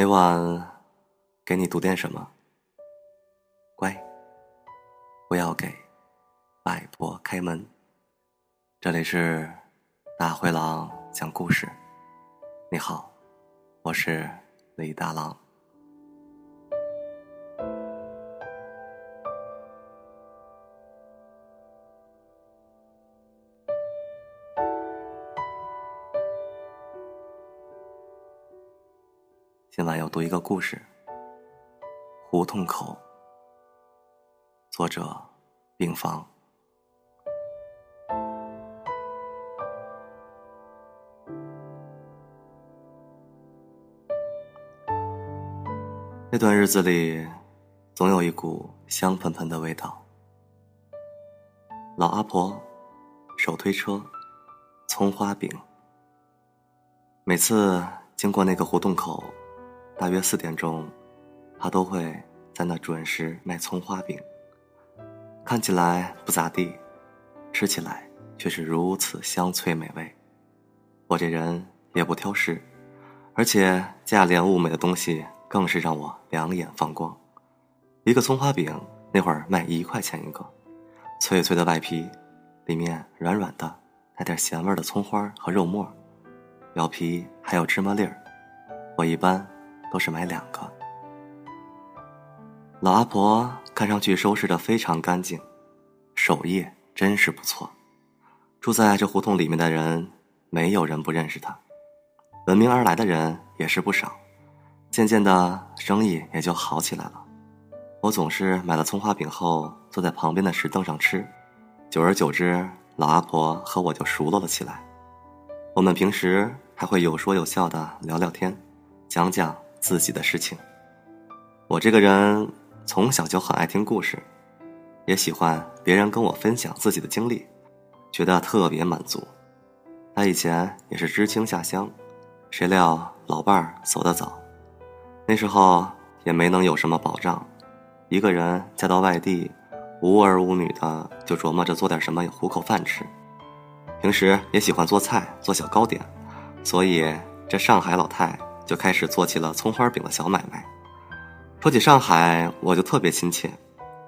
每晚给你读点什么，乖，不要给外婆开门。这里是大灰狼讲故事。你好，我是李大狼。今晚要读一个故事，《胡同口》，作者病房。那段日子里，总有一股香喷喷的味道。老阿婆，手推车，葱花饼。每次经过那个胡同口。大约四点钟，他都会在那准时卖葱花饼。看起来不咋地，吃起来却是如此香脆美味。我这人也不挑食，而且价廉物美的东西更是让我两眼放光。一个葱花饼那会儿卖一块钱一个，脆脆的外皮，里面软软的带点咸味的葱花和肉末，表皮还有芝麻粒儿。我一般。都是买两个。老阿婆看上去收拾的非常干净，手艺真是不错。住在这胡同里面的人，没有人不认识她。闻名而来的人也是不少。渐渐的，生意也就好起来了。我总是买了葱花饼后，坐在旁边的石凳上吃。久而久之，老阿婆和我就熟络了起来。我们平时还会有说有笑的聊聊天，讲讲。自己的事情，我这个人从小就很爱听故事，也喜欢别人跟我分享自己的经历，觉得特别满足。他以前也是知青下乡，谁料老伴儿走得早，那时候也没能有什么保障，一个人嫁到外地，无儿无女的，就琢磨着做点什么糊口饭吃。平时也喜欢做菜，做小糕点，所以这上海老太。就开始做起了葱花饼的小买卖。说起上海，我就特别亲切，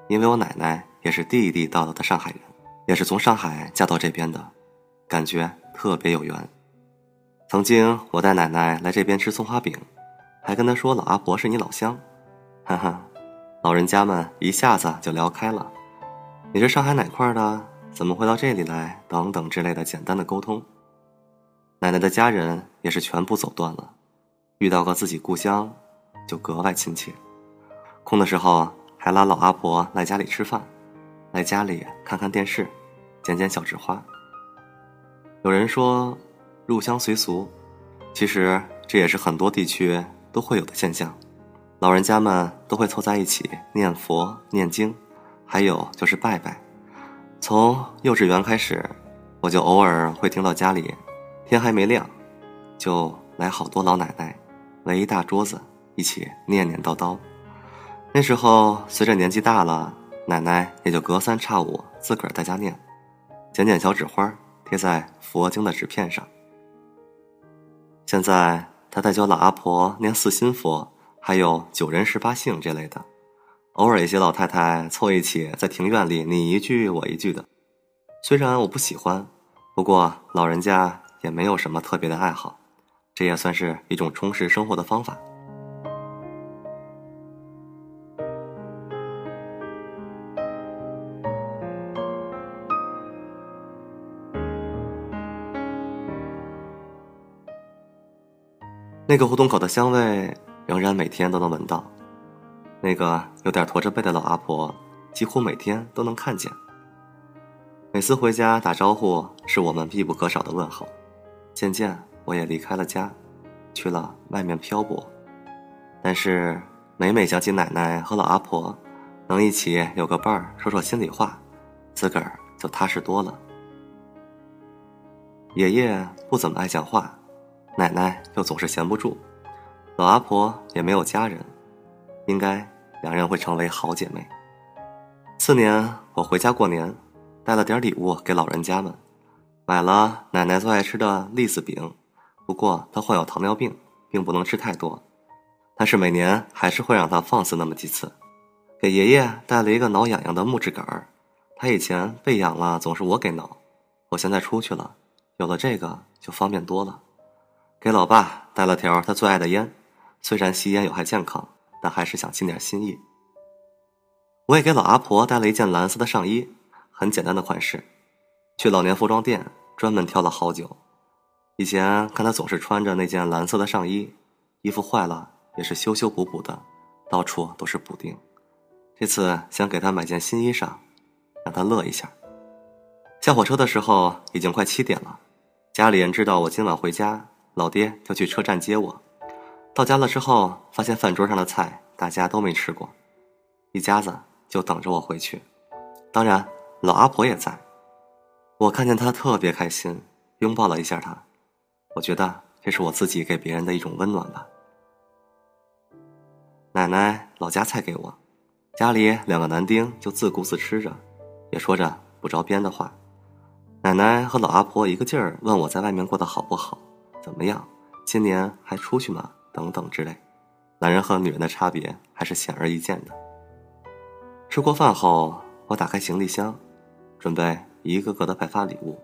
因为我奶奶也是地地道道的上海人，也是从上海嫁到这边的，感觉特别有缘。曾经我带奶奶来这边吃葱花饼，还跟她说老阿婆是你老乡，哈哈，老人家们一下子就聊开了。你是上海哪块的？怎么会到这里来？等等之类的简单的沟通。奶奶的家人也是全部走断了。遇到个自己故乡，就格外亲切。空的时候还拉老阿婆来家里吃饭，来家里看看电视，剪剪小纸花。有人说入乡随俗，其实这也是很多地区都会有的现象。老人家们都会凑在一起念佛念经，还有就是拜拜。从幼稚园开始，我就偶尔会听到家里天还没亮，就来好多老奶奶。围一大桌子，一起念念叨叨。那时候随着年纪大了，奶奶也就隔三差五自个儿在家念，剪剪小纸花贴在佛经的纸片上。现在她在教老阿婆念四心佛，还有九人十八姓这类的。偶尔一些老太太凑一起在庭院里你一句我一句的，虽然我不喜欢，不过老人家也没有什么特别的爱好。这也算是一种充实生活的方法。那个胡同口的香味仍然每天都能闻到，那个有点驼着背的老阿婆几乎每天都能看见。每次回家打招呼是我们必不可少的问候，渐渐。我也离开了家，去了外面漂泊。但是每每想起奶奶和老阿婆，能一起有个伴儿说说心里话，自个儿就踏实多了。爷爷不怎么爱讲话，奶奶又总是闲不住，老阿婆也没有家人，应该两人会成为好姐妹。次年我回家过年，带了点礼物给老人家们，买了奶奶最爱吃的栗子饼。不过他患有糖尿病，并不能吃太多。但是每年还是会让他放肆那么几次。给爷爷带了一个挠痒痒的木质杆儿，他以前被痒了总是我给挠，我现在出去了，有了这个就方便多了。给老爸带了条他最爱的烟，虽然吸烟有害健康，但还是想尽点心意。我也给老阿婆带了一件蓝色的上衣，很简单的款式，去老年服装店专门挑了好久。以前看他总是穿着那件蓝色的上衣，衣服坏了也是修修补补的，到处都是补丁。这次想给他买件新衣裳，让他乐一下。下火车的时候已经快七点了，家里人知道我今晚回家，老爹就去车站接我。到家了之后，发现饭桌上的菜大家都没吃过，一家子。就等着我回去，当然老阿婆也在。我看见她特别开心，拥抱了一下她。我觉得这是我自己给别人的一种温暖吧。奶奶老夹菜给我，家里两个男丁就自顾自吃着，也说着不着边的话。奶奶和老阿婆一个劲儿问我在外面过得好不好，怎么样，今年还出去吗？等等之类。男人和女人的差别还是显而易见的。吃过饭后，我打开行李箱，准备一个个的派发礼物。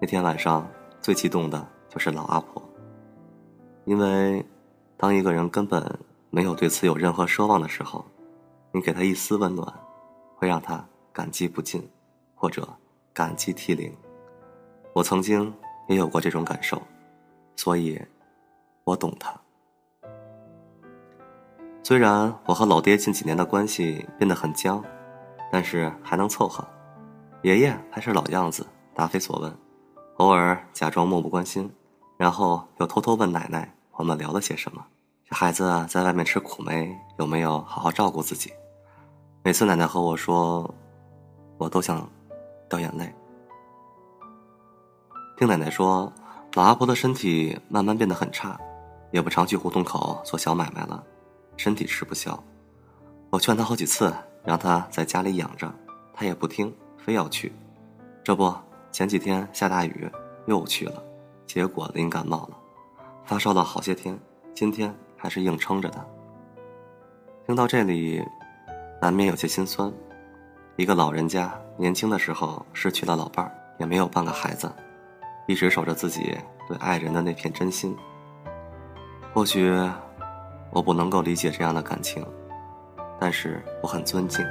那天晚上最激动的就是老阿婆，因为当一个人根本没有对此有任何奢望的时候，你给他一丝温暖，会让他感激不尽，或者感激涕零。我曾经也有过这种感受，所以，我懂他。虽然我和老爹近几年的关系变得很僵，但是还能凑合。爷爷还是老样子，答非所问，偶尔假装漠不关心，然后又偷偷问奶奶我们聊了些什么。这孩子在外面吃苦没？有没有好好照顾自己？每次奶奶和我说，我都想掉眼泪。听奶奶说，老阿婆的身体慢慢变得很差，也不常去胡同口做小买卖了。身体吃不消，我劝她好几次，让她在家里养着，她也不听，非要去。这不，前几天下大雨，又去了，结果淋感冒了，发烧了好些天，今天还是硬撑着的。听到这里，难免有些心酸。一个老人家年轻的时候失去了老伴儿，也没有半个孩子，一直守着自己对爱人的那片真心。或许。我不能够理解这样的感情，但是我很尊敬。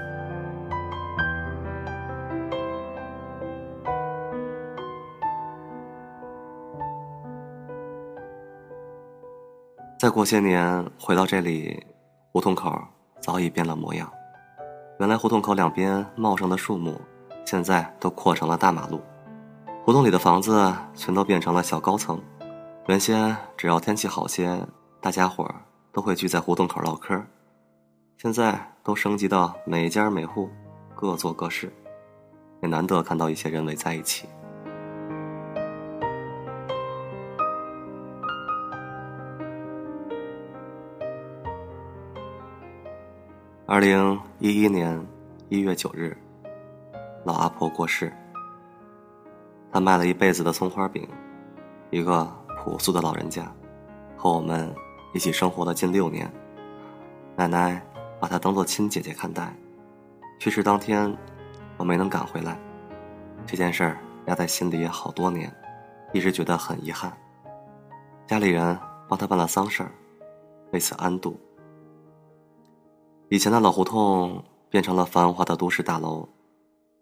再过些年回到这里，胡同口早已变了模样。原来胡同口两边茂盛的树木，现在都扩成了大马路。胡同里的房子全都变成了小高层。原先只要天气好些，大家伙儿。都会聚在胡同口唠嗑，现在都升级到每家每户各做各事，也难得看到一些人围在一起。二零一一年一月九日，老阿婆过世。她卖了一辈子的葱花饼，一个朴素的老人家，和我们。一起生活了近六年，奶奶把她当做亲姐姐看待。去世当天，我没能赶回来，这件事儿压在心里好多年，一直觉得很遗憾。家里人帮她办了丧事儿，为此安度。以前的老胡同变成了繁华的都市大楼，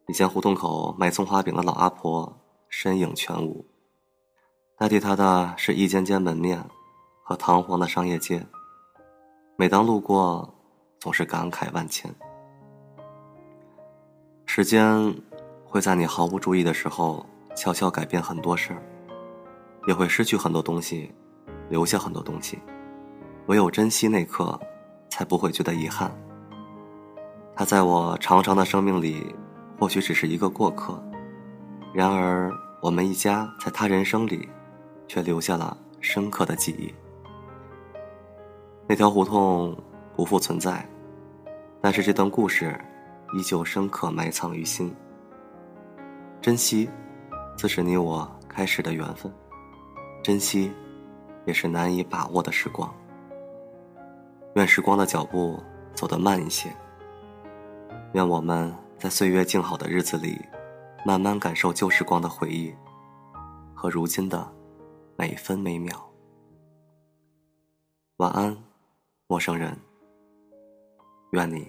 以前胡同口卖葱花饼的老阿婆身影全无，代替她的是一间间门面。和堂皇的商业街，每当路过，总是感慨万千。时间会在你毫无注意的时候，悄悄改变很多事儿，也会失去很多东西，留下很多东西。唯有珍惜那刻，才不会觉得遗憾。他在我长长的生命里，或许只是一个过客，然而我们一家在他人生里，却留下了深刻的记忆。那条胡同不复存在，但是这段故事依旧深刻埋藏于心。珍惜，自是你我开始的缘分；珍惜，也是难以把握的时光。愿时光的脚步走得慢一些。愿我们在岁月静好的日子里，慢慢感受旧时光的回忆，和如今的每分每秒。晚安，陌生人。愿你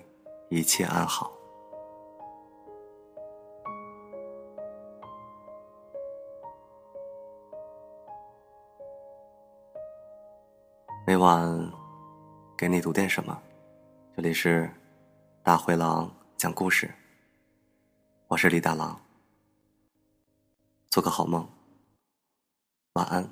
一切安好。每晚给你读点什么？这里是大灰狼讲故事。我是李大狼。做个好梦。晚安。